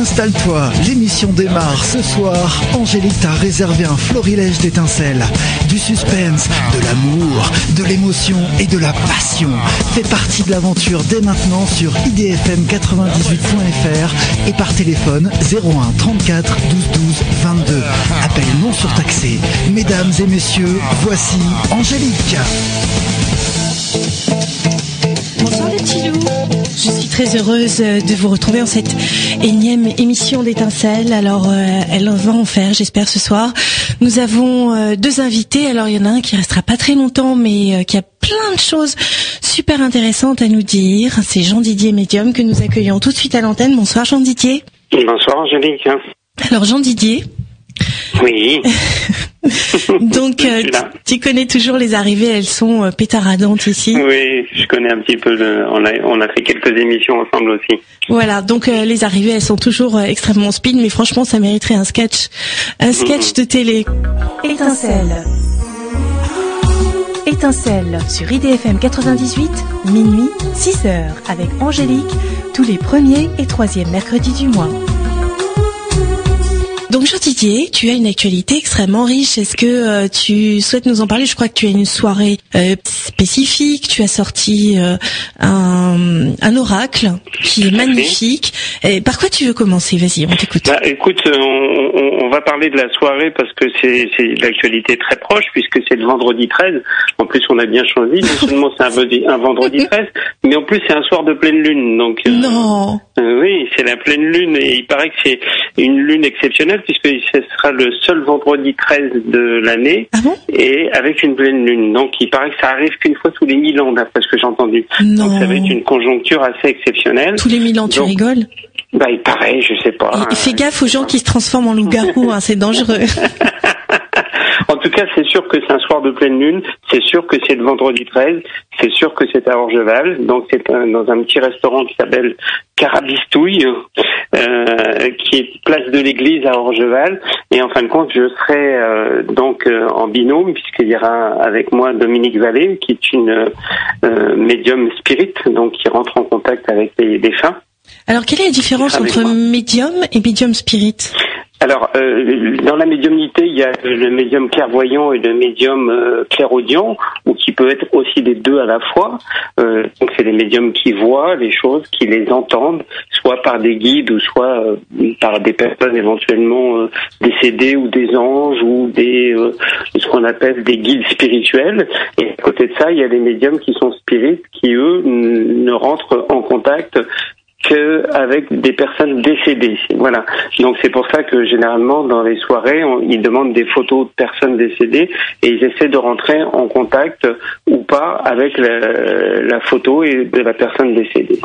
Installe-toi, l'émission démarre ce soir. Angélique t'a réservé un florilège d'étincelles, du suspense, de l'amour, de l'émotion et de la passion. Fais partie de l'aventure dès maintenant sur idfm98.fr et par téléphone 01 34 12 12 22. Appel non surtaxé. Mesdames et messieurs, voici Angélique. Bonsoir les petits loups. Je suis très heureuse de vous retrouver en cette énième émission d'étincelles. Alors, euh, elle va en faire, j'espère, ce soir. Nous avons euh, deux invités. Alors, il y en a un qui restera pas très longtemps, mais euh, qui a plein de choses super intéressantes à nous dire. C'est Jean Didier Médium que nous accueillons tout de suite à l'antenne. Bonsoir Jean Didier. Bonsoir Angélique. Alors Jean Didier. Oui. Donc, euh, tu, tu connais toujours les arrivées, elles sont euh, pétaradantes ici. Oui, je connais un petit peu. Le, on, a, on a fait quelques émissions ensemble aussi. Voilà, donc euh, les arrivées, elles sont toujours euh, extrêmement speed, mais franchement, ça mériterait un sketch, un sketch de télé. Étincelle. Étincelle sur IDFM 98, minuit, 6 heures, avec Angélique, tous les premiers et troisièmes mercredis du mois. Donc Jean Didier, tu as une actualité extrêmement riche. Est-ce que euh, tu souhaites nous en parler? Je crois que tu as une soirée euh, spécifique. Tu as sorti euh, un, un oracle qui est magnifique. Et par quoi tu veux commencer? Vas-y, on t'écoute. Bah, écoute, on, on, on va parler de la soirée parce que c'est l'actualité très proche puisque c'est le vendredi 13. En plus, on a bien choisi. Non seulement c'est un, vendredi- un vendredi 13, mais en plus c'est un soir de pleine lune. Donc Non. oui, c'est la pleine lune et il paraît que c'est une lune exceptionnelle puisque ce sera le seul vendredi 13 de l'année Ah bon? et avec une pleine lune. Donc il paraît que ça arrive qu'une fois tous les mille ans d'après ce que j'ai entendu. Non. Donc ça va être une conjoncture assez exceptionnelle. Tous les mille ans, tu Donc, rigoles? Bah il paraît, je sais pas. Et fais gaffe aux gens qui se transforment en loup-garou, hein, c'est dangereux. En tout cas, c'est sûr que c'est un soir de pleine lune, c'est sûr que c'est le vendredi 13, c'est sûr que c'est à Orgeval, donc c'est dans un petit restaurant qui s'appelle Carabistouille, euh, qui est place de l'église à Orgeval, et en fin de compte, je serai euh, donc euh, en binôme, puisqu'il y aura avec moi Dominique Vallée, qui est une médium spirit, donc qui rentre en contact avec les défunts. Alors, quelle est la différence entre médium et médium spirit? Alors, euh, dans la médiumnité, il y a le médium clairvoyant et le médium euh, ou qui peut être aussi les deux à la fois. Euh, donc, c'est les médiums qui voient les choses, qui les entendent, soit par des guides ou soit euh, par des personnes éventuellement euh, décédées ou des anges ou des euh, ce qu'on appelle des guides spirituels. Et à côté de ça, il y a les médiums qui sont spirites, qui eux ne rentrent en contact que avec des personnes décédées. Voilà. Donc c'est pour ça que généralement dans les soirées, on- ils demandent des photos de personnes décédées et ils essaient de rentrer en contact ou pas avec la, la photo de la personne décédée.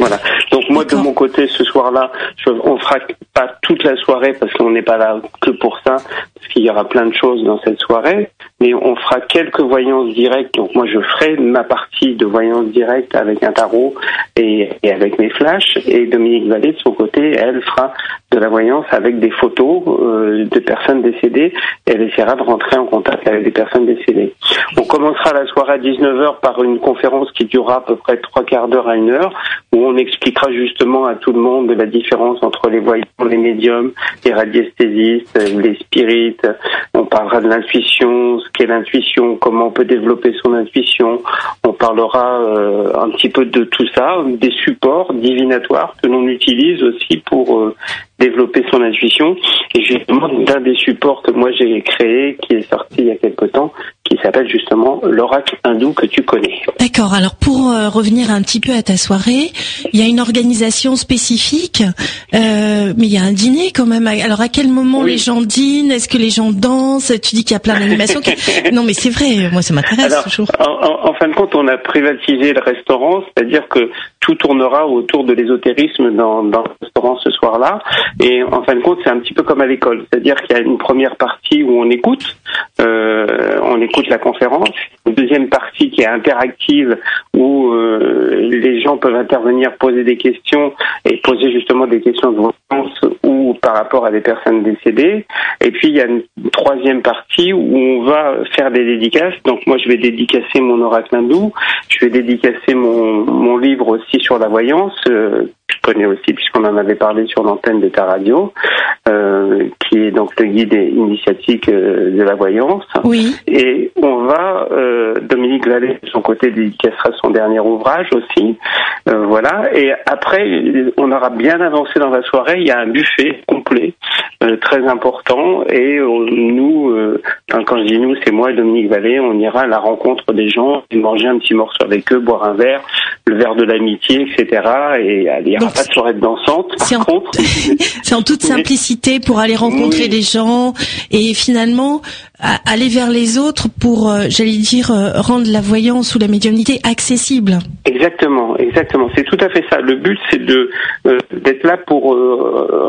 Voilà. Donc moi de mon côté ce soir-là, on fera pas toute la soirée parce qu'on n'est pas là que pour ça, parce qu'il y aura plein de choses dans cette soirée, mais on fera quelques voyances directes. Donc moi je ferai ma partie de voyance directe avec un tarot et, et avec mes flashs, et Dominique Vallée de son côté, elle fera de la voyance avec des photos euh, de personnes décédées. Et elle essaiera de rentrer en contact avec des personnes décédées. On commencera la soirée à 19h par une conférence qui durera à peu près trois quarts d'heure à une heure, où on expliquera justement à tout le monde la différence entre les voyants, les médiums, les radiesthésistes, les spirites. On parlera de l'intuition, ce qu'est l'intuition, comment on peut développer son intuition. On parlera euh, un petit peu de tout ça, des supports divinatoires que l'on utilise aussi pour euh, développer son intuition. Et justement, d'un des supports que moi j'ai créé, qui est sorti il y a quelque temps, qui s'appelle justement l'oracle hindou que tu connais. D'accord. Alors pour euh, revenir un petit peu à ta soirée, il y a une organisation spécifique, euh, mais il y a un dîner quand même. Alors à quel moment Oui. les gens dînent? Est-ce que les gens dansent? Tu dis qu'il y a plein d'animations. qui- Non, mais c'est vrai. Moi, ça m'intéresse toujours. en, en- en fin de compte, on a privatisé le restaurant, c'est-à-dire que tout tournera autour de l'ésotérisme dans, dans le restaurant ce soir-là. Et en fin de compte, c'est un petit peu comme à l'école, c'est-à-dire qu'il y a une première partie où on écoute, euh, on écoute la conférence, une deuxième partie qui est interactive où euh, les gens peuvent intervenir, poser des questions et poser justement des questions de voyance ou par rapport à des personnes décédées. Et puis il y a une troisième partie où on va faire des dédicaces. Donc moi je vais dédicacer mon oracle hindou, je vais dédicacer mon, mon livre aussi sur la voyance, euh, connais aussi puisqu'on en avait parlé sur l'antenne de ta radio, euh, qui est donc le guide initiatique euh, de la voyance. Oui. Et on va, euh, Dominique Vallée de son côté dédicacera son dernier ouvrage aussi, voilà. Et après, on aura bien avancé dans la soirée. Il y a un buffet complet, très important, et nous, quand je dis nous, c'est moi et Dominique Vallée, on ira à la rencontre des gens, et manger un petit morceau avec eux, boire un verre, le verre de l'amitié, etc. Et il n'y aura pas de soirée dansante. C'est en, c'est en toute simplicité pour aller rencontrer des gens et finalement aller vers les autres pour, euh, j'allais dire, euh, rendre la voyance ou la médiumnité accessible. Exactement, exactement. C'est tout à fait ça. Le but, c'est de euh, d'être là pour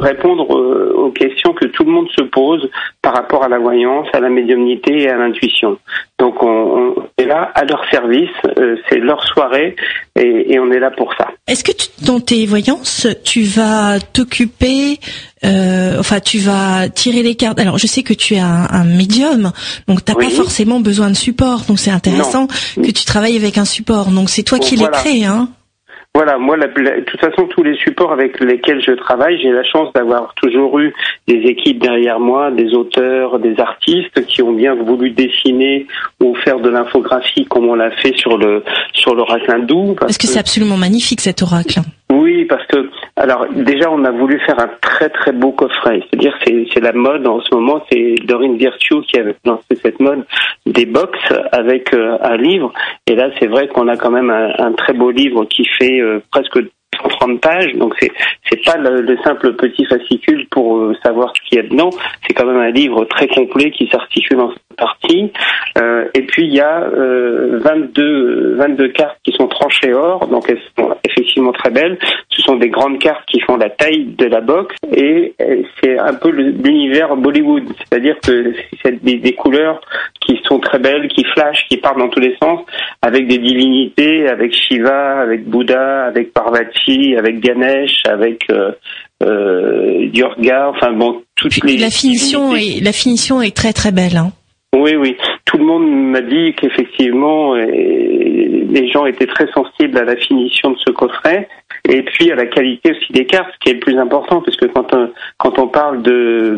répondre aux questions que tout le monde se pose par rapport à la voyance, à la médiumnité et à l'intuition. Donc, on, est là à leur service. c'est leur soirée et, et, on est là pour ça. Est-ce que tu, dans tes voyances, tu vas t'occuper euh, enfin tu vas tirer les cartes. Alors je sais que tu es un, médium, donc t'as pas forcément besoin de support. Donc c'est intéressant que tu travailles avec un support. Donc c'est toi qui l'as créé, hein voilà, moi, de toute façon, tous les supports avec lesquels je travaille, j'ai la chance d'avoir toujours eu des équipes derrière moi, des auteurs, des artistes qui ont bien voulu dessiner ou faire de l'infographie comme on l'a fait sur le sur l'oracle hindou. Parce, que, c'est absolument magnifique cet oracle. Oui, parce que alors déjà on a voulu faire un très très beau coffret. C'est-à-dire c'est c'est la mode en ce moment. C'est Dorine Virtue qui a lancé cette mode des box avec euh, un livre. Et là c'est vrai qu'on a quand même un, très beau livre qui fait euh, presque 130 pages, donc c'est c'est pas le, simple petit fascicule pour euh, savoir ce qu'il y a dedans. C'est quand même un livre très complet qui s'articule en parties. Euh, et puis il y a euh, 22 22 cartes qui sont tranchées or, donc elles sont effectivement très belles. Ce sont des grandes cartes qui font la taille de la box et c'est un peu l'univers Bollywood, c'est-à-dire que c'est des, des couleurs très belles, qui flashent, qui partent dans tous les sens, avec des divinités, avec Shiva, avec Bouddha, avec Parvati, avec Ganesh, avec euh, euh, Durga, enfin bon, toutes les. La finition est la finition est très très belle. Hein. Oui, oui. Tout le monde m'a dit qu'effectivement, euh, les gens étaient très sensibles à la finition de ce coffret et puis à la qualité aussi des cartes, ce qui est le plus important, parce que quand on, quand on parle de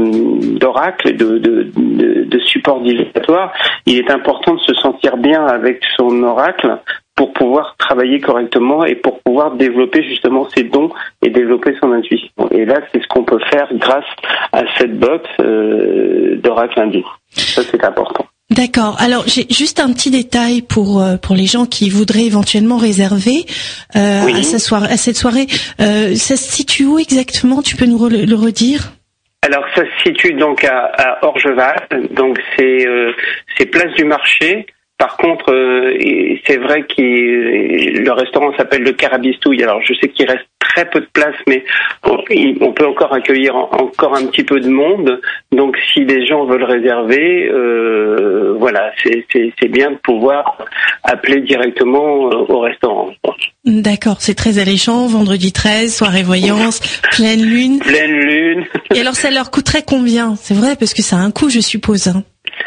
d'oracle, de, de, de, de support divinatoire, il est important de se sentir bien avec son oracle pour pouvoir travailler correctement et pour pouvoir développer justement ses dons et développer son intuition. Et là, c'est ce qu'on peut faire grâce à cette box euh, d'oracle hindou. Ça, c'est important. D'accord. Alors j'ai juste un petit détail pour euh, pour les gens qui voudraient éventuellement réserver euh, à, cette soirée, à cette soirée. Euh, ça se situe où exactement? Tu peux nous le redire? Alors ça se situe donc à, à Orgeval, donc c'est euh, c'est place du marché. Par contre, euh, c'est vrai que le restaurant s'appelle le Carabistouille. Alors, je sais qu'il reste très peu de place, mais on, peut encore accueillir encore un petit peu de monde. Donc, si les gens veulent réserver, euh, voilà, c'est bien de pouvoir appeler directement euh, au restaurant. D'accord, c'est très alléchant. Vendredi 13, soirée voyance, pleine lune. Pleine lune. Et alors, ça leur coûterait combien? C'est vrai, parce que ça a un coût, je suppose. Hein.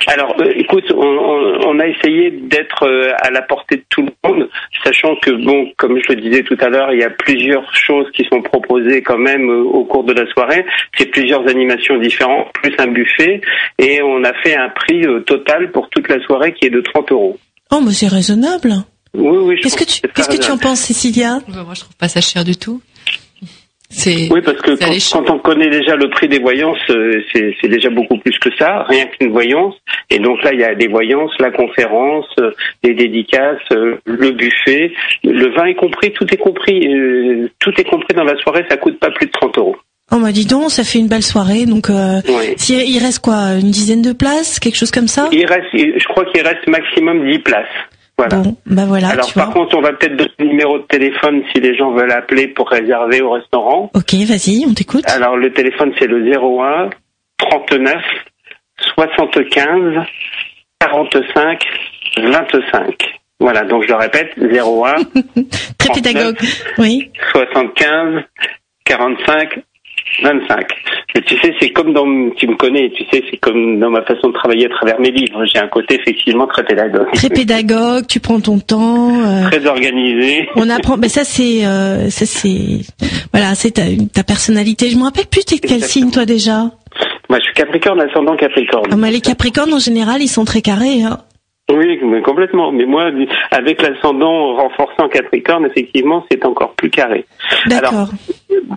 Alors, euh, écoute, on, a essayé d'être euh, à la portée de tout le monde, sachant que, bon, comme je le disais tout à l'heure, il y a plusieurs choses qui sont proposées quand même euh, au cours de la soirée. C'est plusieurs animations différentes, plus un buffet, et on a fait un prix total pour toute la soirée qui est de 30 euros. Oh, mais c'est raisonnable. Oui, oui. Qu'est-ce que tu, qu'est-ce que tu en penses, Cécilia? Moi, je trouve pas ça cher du tout. Oui, parce que quand, on connaît déjà le prix des voyances, euh, c'est déjà beaucoup plus que ça, rien qu'une voyance. Et donc là, il y a des voyances, la conférence, euh, les dédicaces, euh, le buffet, le vin est compris, tout est compris, tout est compris dans la soirée. Ça coûte pas plus de 30 euros. Oh bah dis donc, ça fait une belle soirée. Donc, il reste quoi, une dizaine de places, quelque chose comme ça? Il reste, je crois qu'il reste maximum 10 places. Voilà. Bon, bah voilà. Alors par contre, on va peut-être donner le numéro de téléphone si les gens veulent appeler pour réserver au restaurant. Ok, vas-y, on t'écoute. Alors le téléphone c'est le 01 39 75 45 25. Voilà, donc je le répète, 01 Très pédagogue. Oui. 75 45 25. Mais tu sais, c'est comme dans, tu me connais, tu sais, c'est comme dans ma façon de travailler à travers mes livres. J'ai un côté effectivement très pédagogue. Très pédagogue, tu prends ton temps. Euh, très organisé. On apprend, mais ça c'est, euh, ça c'est, voilà, c'est ta, ta, personnalité. Je me rappelle plus, t'es quel signe toi déjà Moi, je suis Capricorne, ascendant Capricorne. Ah, mais les Capricornes en général, ils sont très carrés. Hein. Oui, complètement. Mais moi, avec l'ascendant renforçant Capricorne, effectivement, c'est encore plus carré. D'accord.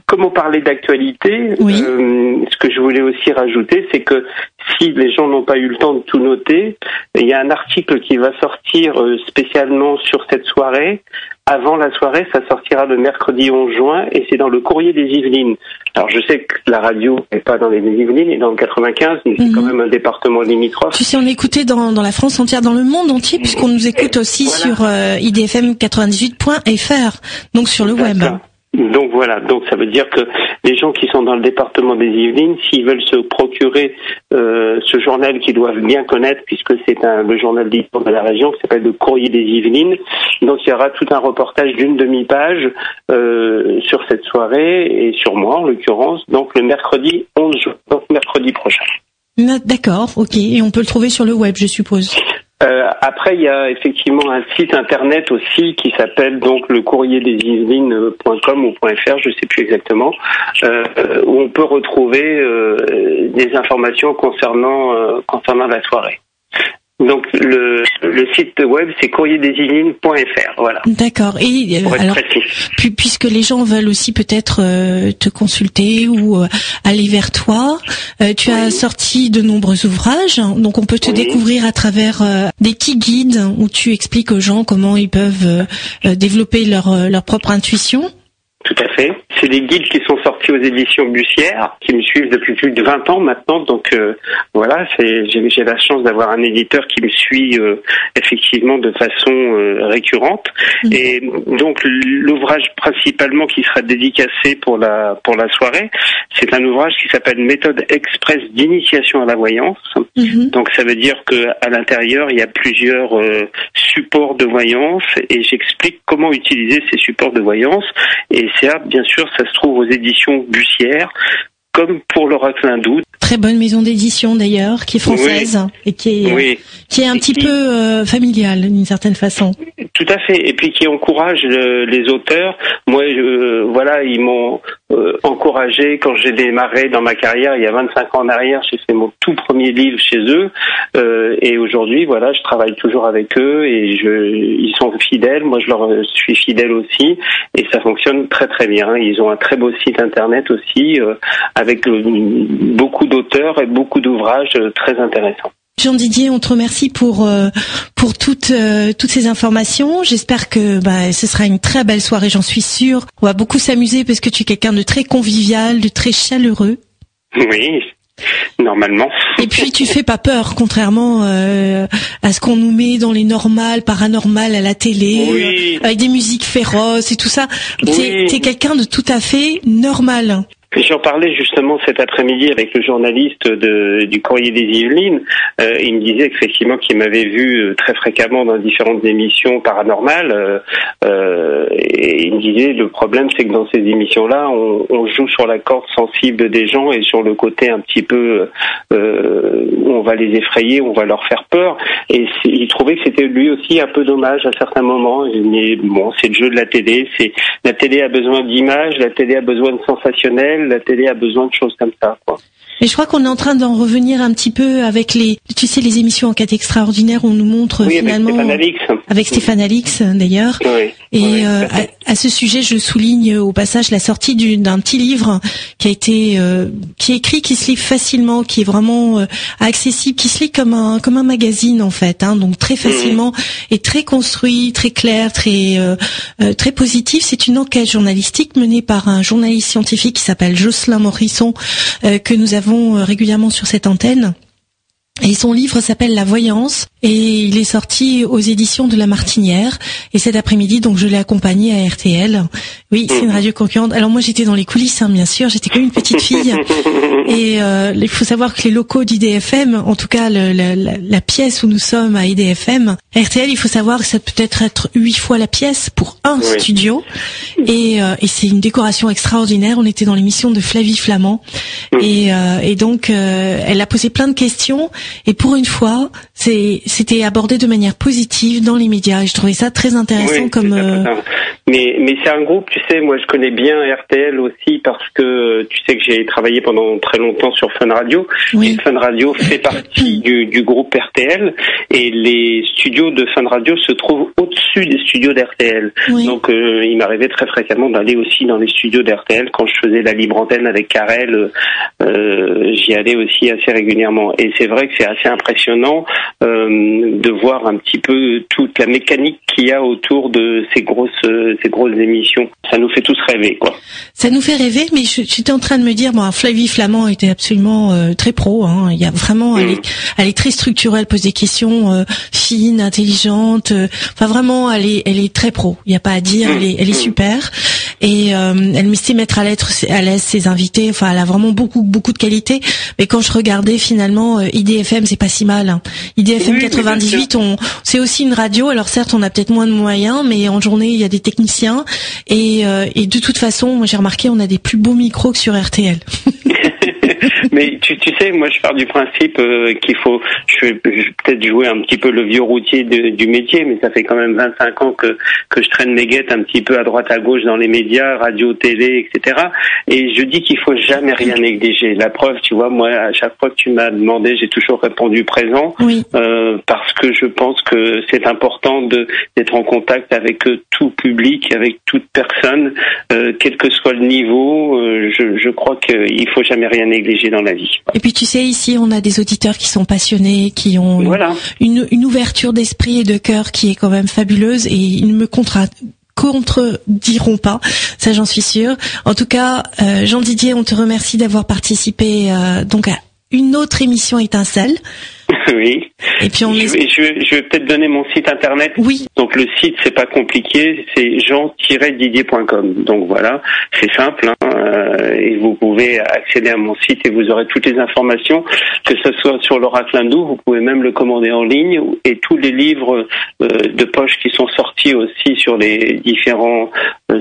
Comme on parlait d'actualité, euh, ce que je voulais aussi rajouter, c'est que si les gens n'ont pas eu le temps de tout noter, il y a un article qui va sortir euh, spécialement sur cette soirée. Avant la soirée, ça sortira le mercredi 11 juin et c'est dans le courrier des Yvelines. Alors je sais que la radio n'est pas dans les Yvelines et dans le 95, mais c'est quand mhm. même un département limitrophe. Tu sais, on est écouté dans, dans la France entière, dans le monde entier, puisqu'on nous écoute aussi sur euh, idfm98.fr, donc sur le web. Donc voilà, donc ça veut dire que les gens qui sont dans le département des Yvelines, s'ils veulent se procurer euh, ce journal qu'ils doivent bien connaître, puisque c'est un, le journal d'histoire de la région qui s'appelle le Courrier des Yvelines, donc il y aura tout un reportage d'une demi-page euh, sur cette soirée et sur moi en l'occurrence, donc le mercredi 11 juin, donc mercredi prochain. D'accord, ok, et on peut le trouver sur le web, je suppose. Euh, après, il y a effectivement un site internet aussi qui s'appelle donc le courrier des Yvelines.com ou .fr, je sais plus exactement, euh, où on peut retrouver euh, des informations concernant euh, concernant la soirée. Donc le, le site web c'est courrierdesillines.fr voilà. D'accord. Et euh, alors puisque les gens veulent aussi peut-être euh, te consulter ou euh, aller vers toi, tu as sorti de nombreux ouvrages donc on peut te découvrir à travers des petits guides où tu expliques aux gens comment ils peuvent développer leur leur propre intuition. Tout à fait. C'est des guides qui sont sortis aux éditions Bussière, qui me suivent depuis plus de 20 ans maintenant. Donc euh, voilà, j'ai la chance d'avoir un éditeur qui me suit euh, effectivement de façon euh, récurrente. Mhm. Et donc l'ouvrage principalement qui sera dédicacé pour la pour la soirée, c'est un ouvrage qui s'appelle Méthode express d'initiation à la voyance. Mhm. Donc ça veut dire que à l'intérieur il y a plusieurs supports de voyance et j'explique comment utiliser ces supports de voyance et bien sûr, ça se trouve aux éditions Bussière, comme pour l'oracle hindou. Très bonne maison d'édition d'ailleurs, qui est française et qui est, qui est un petit peu euh, familiale d'une certaine façon. Tout à fait, et puis qui encourage euh, les auteurs. Moi, voilà, ils m'ont euh, encouragé quand j'ai démarré dans ma carrière il y a 25 ans en arrière. J'ai fait mon tout premier livre chez eux, et aujourd'hui, voilà, je travaille toujours avec eux et je, ils sont fidèles. Moi, je leur suis fidèle aussi, et ça fonctionne très très bien. Ils ont un très beau site internet aussi, avec beaucoup d'auteurs et beaucoup d'ouvrages euh, très intéressants. Jean Didier, on te remercie pour euh, pour toutes euh, toutes ces informations. J'espère que bah, ce sera une très belle soirée, j'en suis sûre. On va beaucoup s'amuser parce que tu es quelqu'un de très convivial, de très chaleureux. Oui, normalement. Et puis tu fais pas peur, contrairement à ce qu'on nous met dans les normales, paranormales à la télé, avec des musiques féroces et tout ça. Tu es quelqu'un de tout à fait normal. J'en parlais justement cet après-midi avec le journaliste de, du Courrier des Yvelines. Euh, il me disait effectivement qu'il m'avait vu euh, très fréquemment dans différentes émissions paranormales. Euh, euh, et il me disait le problème c'est que dans ces émissions-là, on, on, joue sur la corde sensible des gens et sur le côté un petit peu euh, on va les effrayer, on va leur faire peur. Et il trouvait que c'était lui aussi un peu dommage à certains moments. Mais bon, c'est le jeu de la télé. C'est la télé a besoin d'images, la télé a besoin de sensationnel la télé a besoin de choses comme ça. Quoi. Et je crois qu'on est en train d'en revenir un petit peu avec les, tu sais, les émissions en quête extraordinaire où on nous montre finalement avec Stéphane Alix, avec Stéphane Alix d'ailleurs. Oui, et euh, à, ce sujet, je souligne au passage la sortie d'un petit livre qui a été, euh, qui est écrit, qui se lit facilement, qui est vraiment euh, accessible, qui se lit comme un comme un magazine en fait, hein, donc très facilement et très construit, très clair, très très positif. C'est une enquête journalistique menée par un journaliste scientifique qui s'appelle Jocelyn Morisson que nous avons euh, régulièrement sur cette antenne. Et son livre s'appelle La voyance. Et il est sorti aux éditions de La Martinière. Et cet après-midi, donc je l'ai accompagné à RTL. Oui, c'est une radio concurrente. Alors moi, j'étais dans les coulisses, hein, bien sûr. J'étais comme une petite fille. Et euh, il faut savoir que les locaux d'IDFM, en tout cas le, la, la, pièce où nous sommes à IDFM, RTL, il faut savoir que ça peut être être huit fois la pièce pour un studio. Et, euh, et c'est une décoration extraordinaire. On était dans l'émission de Flavie Flamand. Et, euh, et donc, euh, elle a posé plein de questions. Et pour une fois, c'est c'était abordé de manière positive dans les médias et je trouvais ça très intéressant comme. Euh, mais mais c'est un groupe, tu sais, moi je connais bien RTL aussi parce que tu sais que j'ai travaillé pendant très longtemps sur Fun Radio. Et Fun Radio fait partie du, du groupe RTL et les studios de Fun Radio se trouvent au-dessus des studios d'RTL. Donc euh, il m'arrivait très fréquemment d'aller aussi dans les studios d'RTL quand je faisais la libre antenne avec Karel. Euh, J'y allais aussi assez régulièrement et c'est vrai que c'est assez impressionnant. Euh, de voir un petit peu toute la mécanique qu'il y a autour de ces grosses ces grosses émissions. Ça nous fait tous rêver, quoi. Ça nous fait rêver, mais j'étais en train de me dire, bon, Flavie Flamand était absolument euh, très pro. Hein. Il y a vraiment, elle, est, elle, est, très structurelle, elle pose des questions euh, fines, intelligentes. Euh, enfin, vraiment, elle est, elle est très pro. Il n'y a pas à dire. Elle est, elle est super. Et elle sait mettre à l'aise ses invités. Enfin, elle a vraiment beaucoup, beaucoup de qualités. Mais quand je regardais finalement IDFM, c'est pas si mal. Hein. IDFM 98, on, c'est aussi une radio. Alors certes, on a peut-être moins de moyens, mais en journée, il y a des techniciens. Et, euh, et de toute façon, moi j'ai remarqué, on a des plus beaux micros que sur RTL. Mais tu, tu sais, moi je pars du principe euh, qu'il faut, je vais, peut-être jouer un petit peu le vieux routier du métier, mais ça fait quand même 25 ans que, que je traîne mes guettes un petit peu à droite à gauche dans les médias, radio, télé, etc. Et je dis qu'il faut jamais rien négliger. La preuve, tu vois, moi à chaque fois que tu m'as demandé, j'ai toujours répondu présent, euh, parce que je pense que c'est important d'être en contact avec tout public, avec toute personne, euh, quel que soit le niveau. Euh, je, je crois qu'il faut jamais rien négliger dans la vie. Et puis tu sais, ici, on a des auditeurs qui sont passionnés, qui ont une, une, ouverture d'esprit et de cœur qui est quand même fabuleuse et ils ne me contrediront pas, ça j'en suis sûre. En tout cas, euh, Jean Didier, on te remercie d'avoir participé euh, donc à une autre émission étincelle. Oui. Et puis on je, vais, je, vais, peut-être donner mon site internet. Oui. Donc le site c'est pas compliqué, c'est jean-didier.com. Donc voilà, c'est simple. Hein, euh, et vous pouvez accéder à mon site et vous aurez toutes les informations, que ce soit sur l'oracle hindou, vous pouvez même le commander en ligne et tous les livres euh, de poche qui sont sortis aussi sur les différents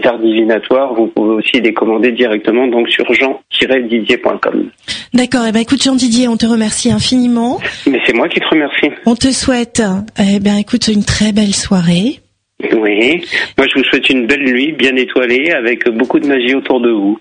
arts divinatoires, vous pouvez aussi les commander directement donc sur jean-didier.com. D'accord. Et eh ben écoute Jean Didier, on te remercie infiniment. Mais c'est moi qui te remercie. On te souhaite, eh bien, écoute, une très belle soirée. Oui. Moi, je vous souhaite une belle nuit, bien étoilée, avec beaucoup de magie autour de vous.